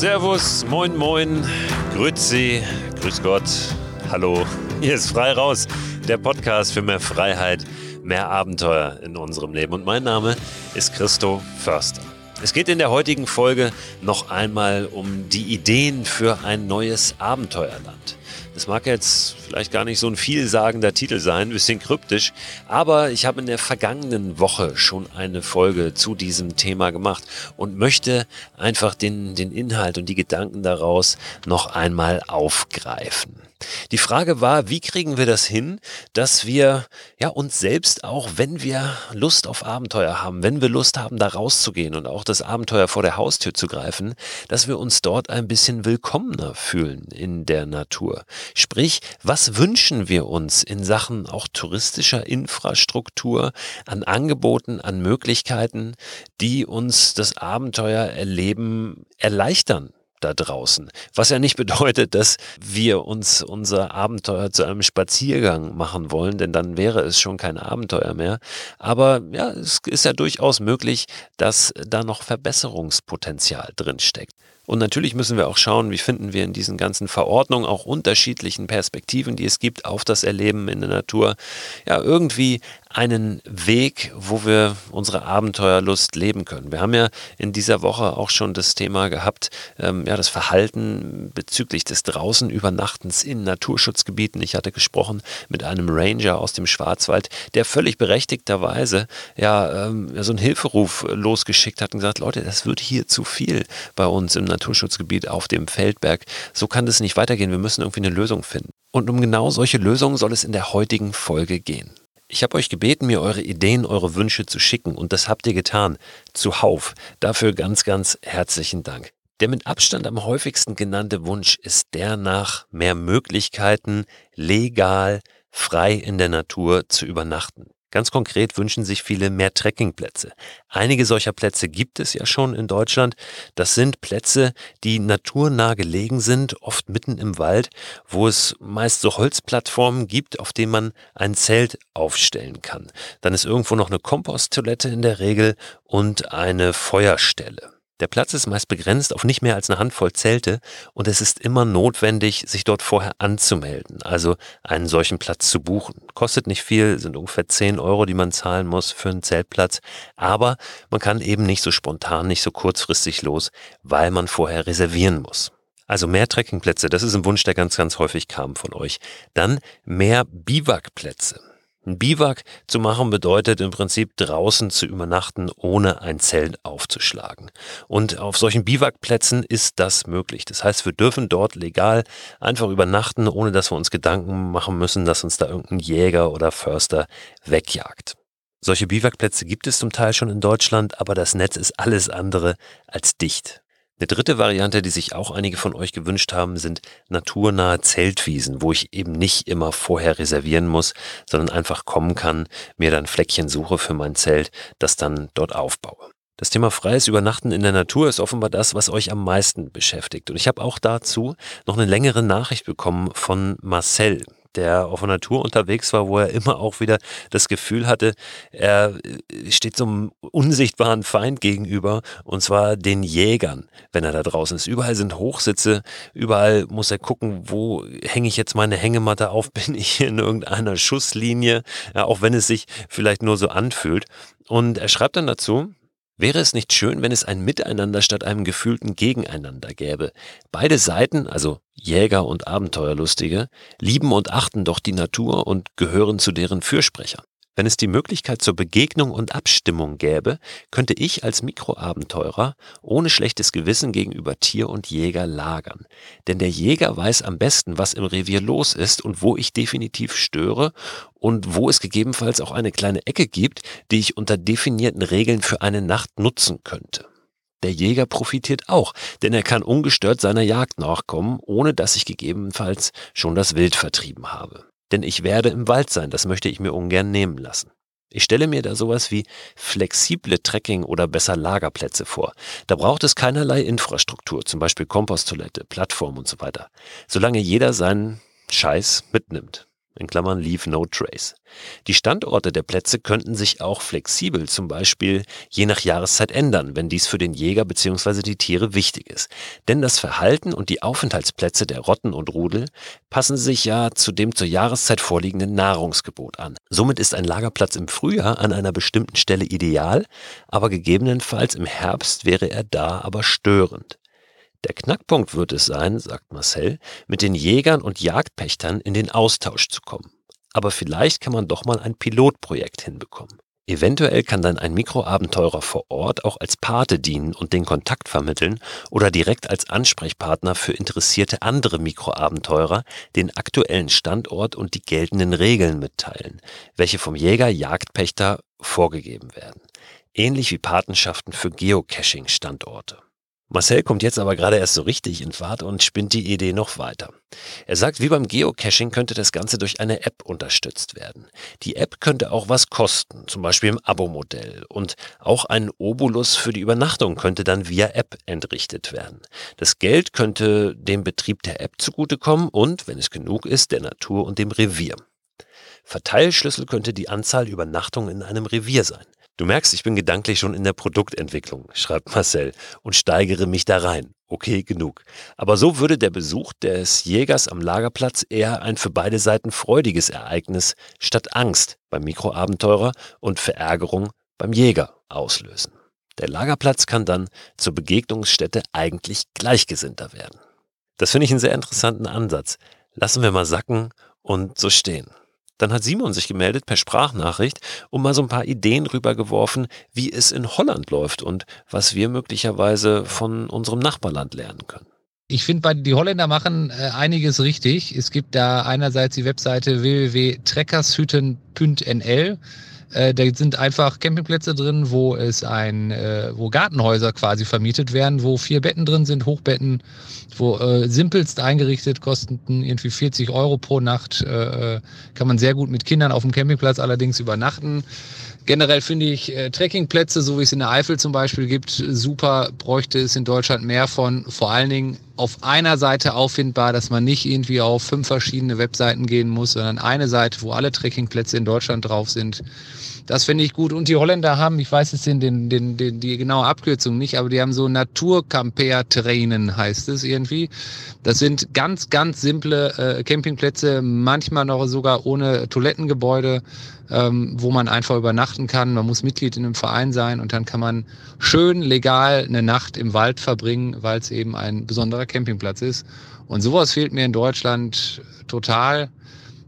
Servus, Moin Moin, Grüezi, Grüß Gott, Hallo. Hier ist Frei Raus, der Podcast für mehr Freiheit, mehr Abenteuer in unserem Leben. Und mein Name ist Christo Förster. Es geht in der heutigen Folge noch einmal um die Ideen für ein neues Abenteuerland. Das mag jetzt vielleicht gar nicht so ein vielsagender Titel sein, ein bisschen kryptisch, aber ich habe in der vergangenen Woche schon eine Folge zu diesem Thema gemacht und möchte einfach den, den Inhalt und die Gedanken daraus noch einmal aufgreifen. Die Frage war, wie kriegen wir das hin, dass wir ja uns selbst auch, wenn wir Lust auf Abenteuer haben, wenn wir Lust haben, da rauszugehen und auch das Abenteuer vor der Haustür zu greifen, dass wir uns dort ein bisschen willkommener fühlen in der Natur. Sprich, was wünschen wir uns in Sachen auch touristischer Infrastruktur, an Angeboten, an Möglichkeiten, die uns das Abenteuererleben erleichtern? da draußen. Was ja nicht bedeutet, dass wir uns unser Abenteuer zu einem Spaziergang machen wollen, denn dann wäre es schon kein Abenteuer mehr. Aber ja, es ist ja durchaus möglich, dass da noch Verbesserungspotenzial drin steckt. Und natürlich müssen wir auch schauen, wie finden wir in diesen ganzen Verordnungen auch unterschiedlichen Perspektiven, die es gibt auf das Erleben in der Natur, ja, irgendwie einen Weg, wo wir unsere Abenteuerlust leben können. Wir haben ja in dieser Woche auch schon das Thema gehabt, ähm, ja, das Verhalten bezüglich des Draußenübernachtens in Naturschutzgebieten. Ich hatte gesprochen mit einem Ranger aus dem Schwarzwald, der völlig berechtigterweise ja, ähm, so einen Hilferuf losgeschickt hat und gesagt, Leute, das wird hier zu viel bei uns im Naturschutzgebiet auf dem Feldberg. So kann das nicht weitergehen. Wir müssen irgendwie eine Lösung finden. Und um genau solche Lösungen soll es in der heutigen Folge gehen. Ich habe euch gebeten, mir eure Ideen, eure Wünsche zu schicken und das habt ihr getan. Zuhauf. Dafür ganz, ganz herzlichen Dank. Der mit Abstand am häufigsten genannte Wunsch ist der nach mehr Möglichkeiten, legal, frei in der Natur zu übernachten. Ganz konkret wünschen sich viele mehr Trekkingplätze. Einige solcher Plätze gibt es ja schon in Deutschland. Das sind Plätze, die naturnah gelegen sind, oft mitten im Wald, wo es meist so Holzplattformen gibt, auf denen man ein Zelt aufstellen kann. Dann ist irgendwo noch eine Komposttoilette in der Regel und eine Feuerstelle. Der Platz ist meist begrenzt auf nicht mehr als eine Handvoll Zelte und es ist immer notwendig, sich dort vorher anzumelden, also einen solchen Platz zu buchen. Kostet nicht viel, sind ungefähr 10 Euro, die man zahlen muss für einen Zeltplatz, aber man kann eben nicht so spontan, nicht so kurzfristig los, weil man vorher reservieren muss. Also mehr Trekkingplätze, das ist ein Wunsch, der ganz, ganz häufig kam von euch. Dann mehr Biwakplätze. Ein Biwak zu machen bedeutet im Prinzip draußen zu übernachten, ohne ein Zelt aufzuschlagen. Und auf solchen Biwakplätzen ist das möglich. Das heißt, wir dürfen dort legal einfach übernachten, ohne dass wir uns Gedanken machen müssen, dass uns da irgendein Jäger oder Förster wegjagt. Solche Biwakplätze gibt es zum Teil schon in Deutschland, aber das Netz ist alles andere als dicht. Eine dritte Variante, die sich auch einige von euch gewünscht haben, sind naturnahe Zeltwiesen, wo ich eben nicht immer vorher reservieren muss, sondern einfach kommen kann, mir dann Fleckchen suche für mein Zelt, das dann dort aufbaue. Das Thema freies Übernachten in der Natur ist offenbar das, was euch am meisten beschäftigt. Und ich habe auch dazu noch eine längere Nachricht bekommen von Marcel der auf der Natur unterwegs war, wo er immer auch wieder das Gefühl hatte, er äh, steht so einem unsichtbaren Feind gegenüber, und zwar den Jägern, wenn er da draußen ist. Überall sind Hochsitze, überall muss er gucken, wo hänge ich jetzt meine Hängematte auf, bin ich in irgendeiner Schusslinie, ja, auch wenn es sich vielleicht nur so anfühlt. Und er schreibt dann dazu, Wäre es nicht schön, wenn es ein Miteinander statt einem gefühlten Gegeneinander gäbe? Beide Seiten, also Jäger und Abenteuerlustige, lieben und achten doch die Natur und gehören zu deren Fürsprechern. Wenn es die Möglichkeit zur Begegnung und Abstimmung gäbe, könnte ich als Mikroabenteurer ohne schlechtes Gewissen gegenüber Tier und Jäger lagern. Denn der Jäger weiß am besten, was im Revier los ist und wo ich definitiv störe und wo es gegebenenfalls auch eine kleine Ecke gibt, die ich unter definierten Regeln für eine Nacht nutzen könnte. Der Jäger profitiert auch, denn er kann ungestört seiner Jagd nachkommen, ohne dass ich gegebenenfalls schon das Wild vertrieben habe. Denn ich werde im Wald sein, das möchte ich mir ungern nehmen lassen. Ich stelle mir da sowas wie flexible Trekking- oder besser Lagerplätze vor. Da braucht es keinerlei Infrastruktur, zum Beispiel Komposttoilette, Plattform und so weiter. Solange jeder seinen Scheiß mitnimmt. In Klammern Leave No Trace. Die Standorte der Plätze könnten sich auch flexibel, zum Beispiel je nach Jahreszeit ändern, wenn dies für den Jäger bzw. die Tiere wichtig ist. Denn das Verhalten und die Aufenthaltsplätze der Rotten und Rudel passen sich ja zu dem zur Jahreszeit vorliegenden Nahrungsgebot an. Somit ist ein Lagerplatz im Frühjahr an einer bestimmten Stelle ideal, aber gegebenenfalls im Herbst wäre er da aber störend. Der Knackpunkt wird es sein, sagt Marcel, mit den Jägern und Jagdpächtern in den Austausch zu kommen. Aber vielleicht kann man doch mal ein Pilotprojekt hinbekommen. Eventuell kann dann ein Mikroabenteurer vor Ort auch als Pate dienen und den Kontakt vermitteln oder direkt als Ansprechpartner für interessierte andere Mikroabenteurer den aktuellen Standort und die geltenden Regeln mitteilen, welche vom Jäger Jagdpächter vorgegeben werden. Ähnlich wie Patenschaften für Geocaching-Standorte. Marcel kommt jetzt aber gerade erst so richtig in Fahrt und spinnt die Idee noch weiter. Er sagt, wie beim Geocaching könnte das Ganze durch eine App unterstützt werden. Die App könnte auch was kosten, zum Beispiel im Abo-Modell. Und auch ein Obolus für die Übernachtung könnte dann via App entrichtet werden. Das Geld könnte dem Betrieb der App zugutekommen und, wenn es genug ist, der Natur und dem Revier. Verteilschlüssel könnte die Anzahl Übernachtungen in einem Revier sein. Du merkst, ich bin gedanklich schon in der Produktentwicklung, schreibt Marcel, und steigere mich da rein. Okay, genug. Aber so würde der Besuch des Jägers am Lagerplatz eher ein für beide Seiten freudiges Ereignis statt Angst beim Mikroabenteurer und Verärgerung beim Jäger auslösen. Der Lagerplatz kann dann zur Begegnungsstätte eigentlich Gleichgesinnter werden. Das finde ich einen sehr interessanten Ansatz. Lassen wir mal sacken und so stehen. Dann hat Simon sich gemeldet per Sprachnachricht und mal so ein paar Ideen rübergeworfen, wie es in Holland läuft und was wir möglicherweise von unserem Nachbarland lernen können. Ich finde, die Holländer machen äh, einiges richtig. Es gibt da einerseits die Webseite www.treckershütten.nl. Äh, da sind einfach Campingplätze drin, wo es ein, äh, wo Gartenhäuser quasi vermietet werden, wo vier Betten drin sind, Hochbetten, wo äh, simpelst eingerichtet, kosten irgendwie 40 Euro pro Nacht. Äh, äh, kann man sehr gut mit Kindern auf dem Campingplatz allerdings übernachten. Generell finde ich äh, Trekkingplätze, so wie es in der Eifel zum Beispiel gibt, super. Bräuchte es in Deutschland mehr von. Vor allen Dingen auf einer Seite auffindbar, dass man nicht irgendwie auf fünf verschiedene Webseiten gehen muss, sondern eine Seite, wo alle Trekkingplätze in Deutschland drauf sind. Das finde ich gut. Und die Holländer haben, ich weiß jetzt den, den, den, den, die genaue Abkürzung nicht, aber die haben so Naturcamper-Trainen, heißt es irgendwie. Das sind ganz, ganz simple äh, Campingplätze, manchmal noch sogar ohne Toilettengebäude, ähm, wo man einfach übernachten kann. Man muss Mitglied in einem Verein sein und dann kann man schön legal eine Nacht im Wald verbringen, weil es eben ein besonderer Campingplatz ist. Und sowas fehlt mir in Deutschland total.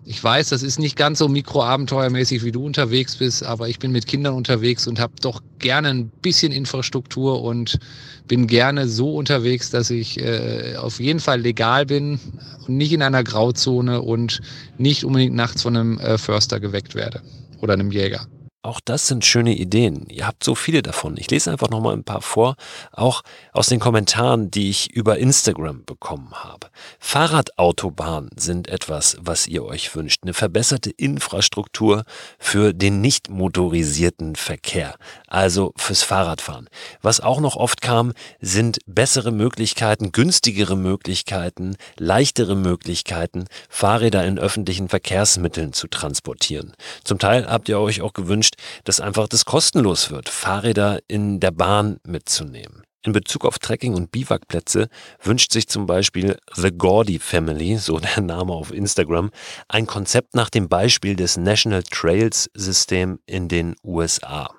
Ich weiß, das ist nicht ganz so mikroabenteuermäßig, wie du unterwegs bist, aber ich bin mit Kindern unterwegs und habe doch gerne ein bisschen Infrastruktur und bin gerne so unterwegs, dass ich äh, auf jeden Fall legal bin und nicht in einer Grauzone und nicht unbedingt nachts von einem äh, Förster geweckt werde oder einem Jäger. Auch das sind schöne Ideen. Ihr habt so viele davon. Ich lese einfach nochmal ein paar vor, auch aus den Kommentaren, die ich über Instagram bekommen habe. Fahrradautobahnen sind etwas, was ihr euch wünscht. Eine verbesserte Infrastruktur für den nicht motorisierten Verkehr, also fürs Fahrradfahren. Was auch noch oft kam, sind bessere Möglichkeiten, günstigere Möglichkeiten, leichtere Möglichkeiten, Fahrräder in öffentlichen Verkehrsmitteln zu transportieren. Zum Teil habt ihr euch auch gewünscht, gewünscht, dass einfach das kostenlos wird, Fahrräder in der Bahn mitzunehmen. In Bezug auf Trekking- und Biwakplätze wünscht sich zum Beispiel The Gordy Family, so der Name auf Instagram, ein Konzept nach dem Beispiel des National Trails System in den USA.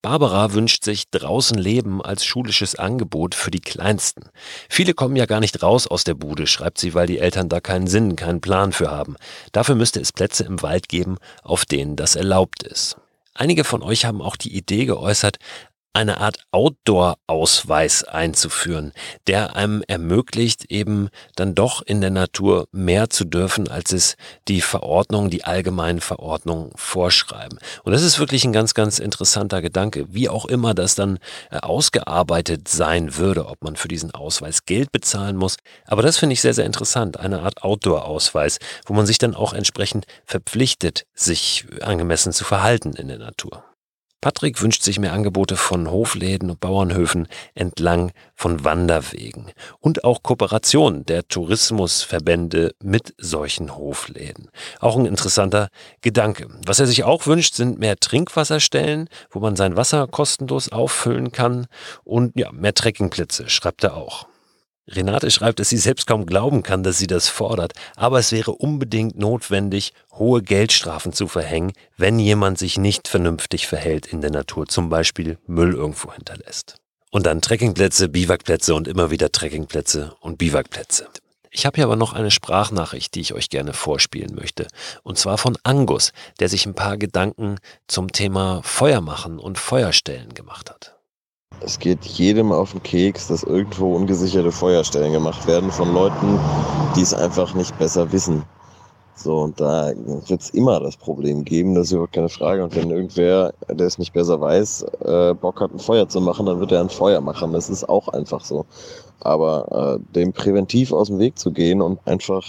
Barbara wünscht sich draußen Leben als schulisches Angebot für die Kleinsten. Viele kommen ja gar nicht raus aus der Bude, schreibt sie, weil die Eltern da keinen Sinn, keinen Plan für haben. Dafür müsste es Plätze im Wald geben, auf denen das erlaubt ist. Einige von euch haben auch die Idee geäußert, eine Art Outdoor-Ausweis einzuführen, der einem ermöglicht, eben dann doch in der Natur mehr zu dürfen, als es die Verordnung, die allgemeinen Verordnungen vorschreiben. Und das ist wirklich ein ganz, ganz interessanter Gedanke, wie auch immer das dann äh, ausgearbeitet sein würde, ob man für diesen Ausweis Geld bezahlen muss. Aber das finde ich sehr, sehr interessant, eine Art Outdoor-Ausweis, wo man sich dann auch entsprechend verpflichtet, sich angemessen zu verhalten in der Natur. Patrick wünscht sich mehr Angebote von Hofläden und Bauernhöfen entlang von Wanderwegen und auch Kooperation der Tourismusverbände mit solchen Hofläden. Auch ein interessanter Gedanke. Was er sich auch wünscht, sind mehr Trinkwasserstellen, wo man sein Wasser kostenlos auffüllen kann und ja, mehr Trekkingplätze, schreibt er auch. Renate schreibt, dass sie selbst kaum glauben kann, dass sie das fordert, aber es wäre unbedingt notwendig, hohe Geldstrafen zu verhängen, wenn jemand sich nicht vernünftig verhält in der Natur, zum Beispiel Müll irgendwo hinterlässt. Und dann Trekkingplätze, Biwakplätze und immer wieder Trekkingplätze und Biwakplätze. Ich habe hier aber noch eine Sprachnachricht, die ich euch gerne vorspielen möchte. Und zwar von Angus, der sich ein paar Gedanken zum Thema Feuer machen und Feuerstellen gemacht hat. Es geht jedem auf den Keks, dass irgendwo ungesicherte Feuerstellen gemacht werden von Leuten, die es einfach nicht besser wissen. So, und da wird es immer das Problem geben, das ist überhaupt keine Frage. Und wenn irgendwer, der es nicht besser weiß, äh, Bock hat, ein Feuer zu machen, dann wird er ein Feuer machen. Das ist auch einfach so. Aber äh, dem präventiv aus dem Weg zu gehen und einfach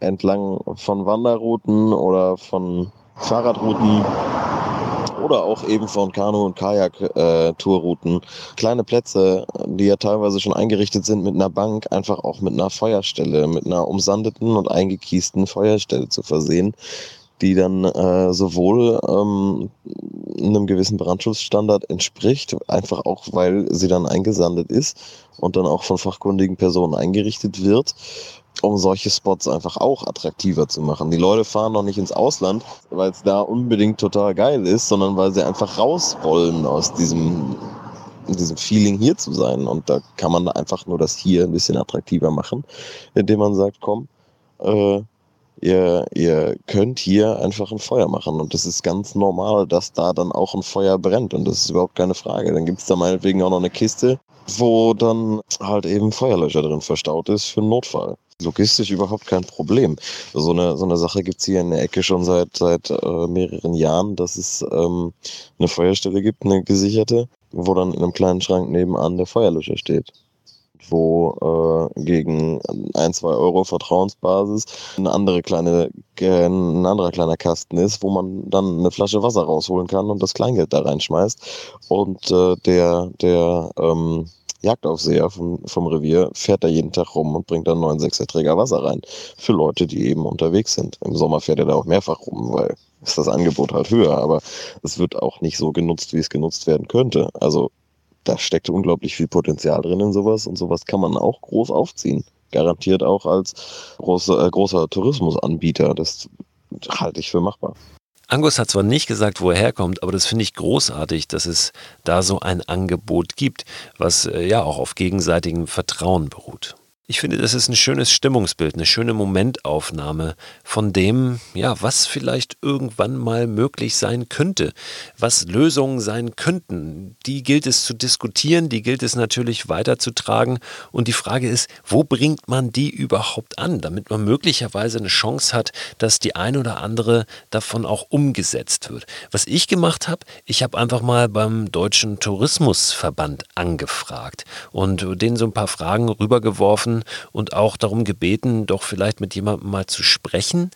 entlang von Wanderrouten oder von Fahrradrouten oder auch eben von Kanu- und Kajak-Tourrouten. Äh, Kleine Plätze, die ja teilweise schon eingerichtet sind mit einer Bank, einfach auch mit einer Feuerstelle, mit einer umsandeten und eingekiesten Feuerstelle zu versehen, die dann äh, sowohl ähm, einem gewissen Brandschutzstandard entspricht, einfach auch, weil sie dann eingesandet ist und dann auch von fachkundigen Personen eingerichtet wird um solche Spots einfach auch attraktiver zu machen. Die Leute fahren noch nicht ins Ausland, weil es da unbedingt total geil ist, sondern weil sie einfach raus wollen aus diesem, diesem Feeling hier zu sein. Und da kann man einfach nur das hier ein bisschen attraktiver machen, indem man sagt, komm, äh, ihr, ihr könnt hier einfach ein Feuer machen. Und das ist ganz normal, dass da dann auch ein Feuer brennt. Und das ist überhaupt keine Frage. Dann gibt es da meinetwegen auch noch eine Kiste, wo dann halt eben Feuerlöscher drin verstaut ist für einen Notfall logistisch überhaupt kein Problem. So eine, so eine Sache gibt's hier in der Ecke schon seit, seit äh, mehreren Jahren, dass es ähm, eine Feuerstelle gibt, eine gesicherte, wo dann in einem kleinen Schrank nebenan der Feuerlöscher steht. Wo äh, gegen ein, zwei Euro Vertrauensbasis eine andere kleine, äh, ein anderer kleiner Kasten ist, wo man dann eine Flasche Wasser rausholen kann und das Kleingeld da reinschmeißt. Und äh, der, der ähm, Jagdaufseher vom, vom Revier fährt da jeden Tag rum und bringt dann neun Sechserträger Wasser rein. Für Leute, die eben unterwegs sind. Im Sommer fährt er da auch mehrfach rum, weil ist das Angebot halt höher, aber es wird auch nicht so genutzt, wie es genutzt werden könnte. Also da steckt unglaublich viel Potenzial drin in sowas und sowas kann man auch groß aufziehen. Garantiert auch als großer, äh, großer Tourismusanbieter. Das halte ich für machbar. Angus hat zwar nicht gesagt, wo er herkommt, aber das finde ich großartig, dass es da so ein Angebot gibt, was äh, ja auch auf gegenseitigem Vertrauen beruht. Ich finde, das ist ein schönes Stimmungsbild, eine schöne Momentaufnahme von dem, ja, was vielleicht irgendwann mal möglich sein könnte, was Lösungen sein könnten. Die gilt es zu diskutieren, die gilt es natürlich weiterzutragen. Und die Frage ist, wo bringt man die überhaupt an, damit man möglicherweise eine Chance hat, dass die ein oder andere davon auch umgesetzt wird. Was ich gemacht habe, ich habe einfach mal beim Deutschen Tourismusverband angefragt und denen so ein paar Fragen rübergeworfen und auch darum gebeten, doch vielleicht mit jemandem mal zu sprechen,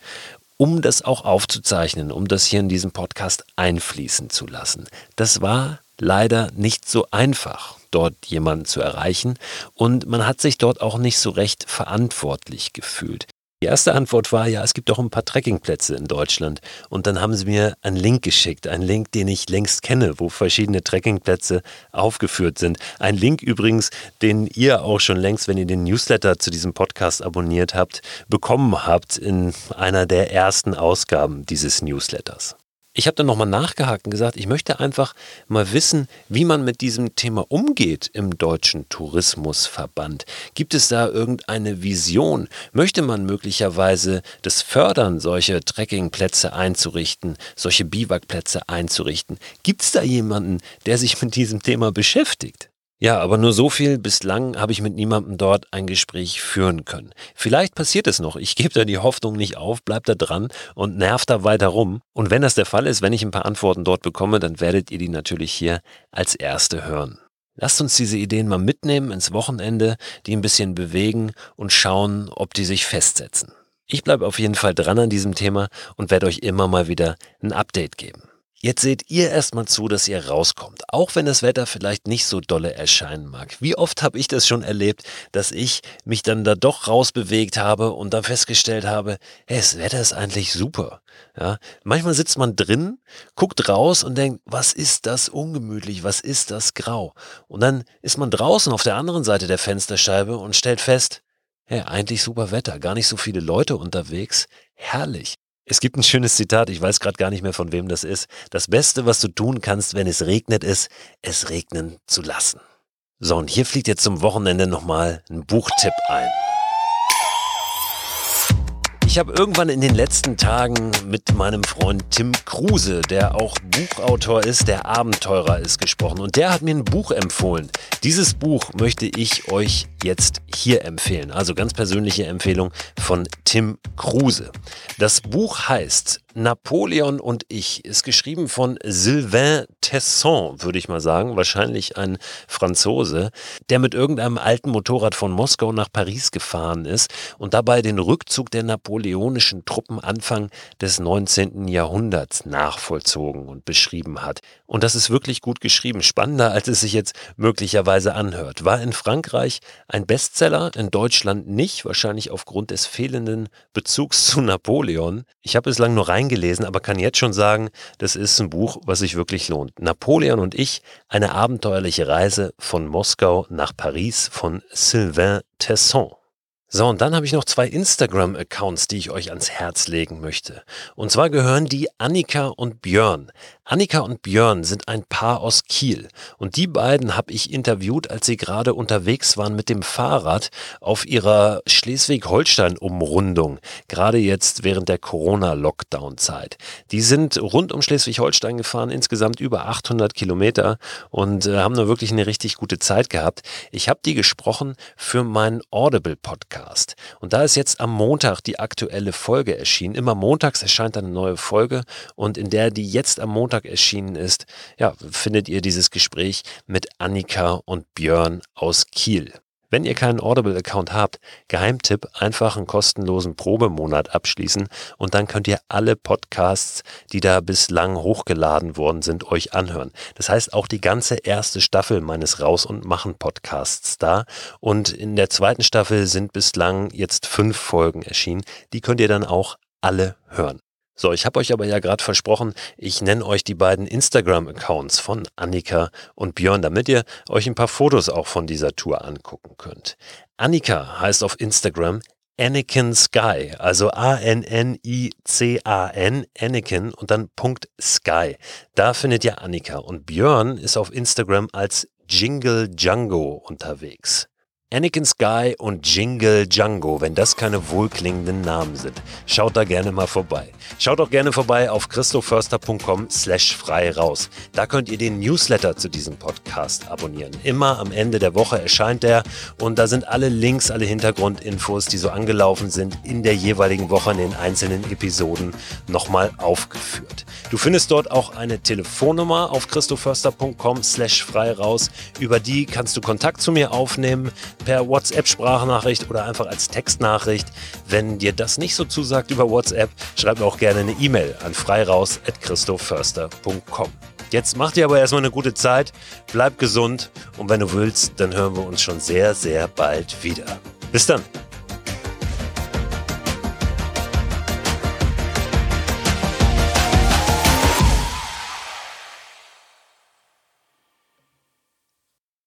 um das auch aufzuzeichnen, um das hier in diesem Podcast einfließen zu lassen. Das war leider nicht so einfach, dort jemanden zu erreichen und man hat sich dort auch nicht so recht verantwortlich gefühlt. Die erste Antwort war, ja, es gibt doch ein paar Trekkingplätze in Deutschland. Und dann haben sie mir einen Link geschickt, einen Link, den ich längst kenne, wo verschiedene Trekkingplätze aufgeführt sind. Ein Link übrigens, den ihr auch schon längst, wenn ihr den Newsletter zu diesem Podcast abonniert habt, bekommen habt in einer der ersten Ausgaben dieses Newsletters ich habe dann nochmal nachgehakt und gesagt, ich möchte einfach mal wissen, wie man mit diesem Thema umgeht im Deutschen Tourismusverband. Gibt es da irgendeine Vision? Möchte man möglicherweise das fördern, solche Trekkingplätze einzurichten, solche Biwakplätze einzurichten? Gibt es da jemanden, der sich mit diesem Thema beschäftigt? Ja, aber nur so viel. Bislang habe ich mit niemandem dort ein Gespräch führen können. Vielleicht passiert es noch. Ich gebe da die Hoffnung nicht auf, bleib da dran und nerv da weiter rum. Und wenn das der Fall ist, wenn ich ein paar Antworten dort bekomme, dann werdet ihr die natürlich hier als erste hören. Lasst uns diese Ideen mal mitnehmen ins Wochenende, die ein bisschen bewegen und schauen, ob die sich festsetzen. Ich bleibe auf jeden Fall dran an diesem Thema und werde euch immer mal wieder ein Update geben. Jetzt seht ihr erstmal zu, dass ihr rauskommt, auch wenn das Wetter vielleicht nicht so dolle erscheinen mag. Wie oft habe ich das schon erlebt, dass ich mich dann da doch rausbewegt habe und dann festgestellt habe, hey, das Wetter ist eigentlich super. Ja, manchmal sitzt man drin, guckt raus und denkt, was ist das ungemütlich, was ist das grau? Und dann ist man draußen auf der anderen Seite der Fensterscheibe und stellt fest, hey, eigentlich super Wetter, gar nicht so viele Leute unterwegs, herrlich. Es gibt ein schönes Zitat, ich weiß gerade gar nicht mehr von wem das ist. Das Beste, was du tun kannst, wenn es regnet, ist, es regnen zu lassen. So, und hier fliegt jetzt zum Wochenende nochmal ein Buchtipp ein. Ich habe irgendwann in den letzten Tagen mit meinem Freund Tim Kruse, der auch Buchautor ist, der Abenteurer ist, gesprochen. Und der hat mir ein Buch empfohlen. Dieses Buch möchte ich euch jetzt hier empfehlen. Also ganz persönliche Empfehlung von Tim Kruse. Das Buch heißt Napoleon und ich ist geschrieben von Sylvain Tesson, würde ich mal sagen, wahrscheinlich ein Franzose, der mit irgendeinem alten Motorrad von Moskau nach Paris gefahren ist und dabei den Rückzug der napoleonischen Truppen Anfang des 19. Jahrhunderts nachvollzogen und beschrieben hat. Und das ist wirklich gut geschrieben, spannender als es sich jetzt möglicherweise anhört. War in Frankreich ein Bestseller, in Deutschland nicht, wahrscheinlich aufgrund des fehlenden Bezugs zu Napoleon. Ich habe bislang nur rein gelesen, aber kann jetzt schon sagen, das ist ein Buch, was sich wirklich lohnt. Napoleon und ich, eine abenteuerliche Reise von Moskau nach Paris von Sylvain Tesson. So, und dann habe ich noch zwei Instagram-Accounts, die ich euch ans Herz legen möchte. Und zwar gehören die Annika und Björn. Annika und Björn sind ein Paar aus Kiel und die beiden habe ich interviewt, als sie gerade unterwegs waren mit dem Fahrrad auf ihrer Schleswig-Holstein-Umrundung, gerade jetzt während der Corona-Lockdown-Zeit. Die sind rund um Schleswig-Holstein gefahren, insgesamt über 800 Kilometer und äh, haben da wirklich eine richtig gute Zeit gehabt. Ich habe die gesprochen für meinen Audible-Podcast und da ist jetzt am Montag die aktuelle Folge erschienen. Immer montags erscheint eine neue Folge und in der die jetzt am Montag erschienen ist, ja, findet ihr dieses Gespräch mit Annika und Björn aus Kiel. Wenn ihr keinen Audible-Account habt, Geheimtipp, einfach einen kostenlosen Probemonat abschließen und dann könnt ihr alle Podcasts, die da bislang hochgeladen worden sind, euch anhören. Das heißt auch die ganze erste Staffel meines Raus- und Machen-Podcasts da. Und in der zweiten Staffel sind bislang jetzt fünf Folgen erschienen. Die könnt ihr dann auch alle hören. So, ich habe euch aber ja gerade versprochen, ich nenne euch die beiden Instagram-Accounts von Annika und Björn, damit ihr euch ein paar Fotos auch von dieser Tour angucken könnt. Annika heißt auf Instagram Anakin Sky, also A-N-N-I-C-A-N, Anakin und dann Punkt Sky. Da findet ihr Annika und Björn ist auf Instagram als Jingle Django unterwegs. Anakin Sky und Jingle Django, wenn das keine wohlklingenden Namen sind. Schaut da gerne mal vorbei. Schaut auch gerne vorbei auf christoförster.com slash frei raus. Da könnt ihr den Newsletter zu diesem Podcast abonnieren. Immer am Ende der Woche erscheint der und da sind alle Links, alle Hintergrundinfos, die so angelaufen sind, in der jeweiligen Woche in den einzelnen Episoden nochmal aufgeführt. Du findest dort auch eine Telefonnummer auf christoförster.com slash frei raus. Über die kannst du Kontakt zu mir aufnehmen per WhatsApp-Sprachnachricht oder einfach als Textnachricht. Wenn dir das nicht so zusagt über WhatsApp, schreib mir auch gerne eine E-Mail an freiraus.christoförster.com. Jetzt mach dir aber erstmal eine gute Zeit, bleib gesund und wenn du willst, dann hören wir uns schon sehr, sehr bald wieder. Bis dann.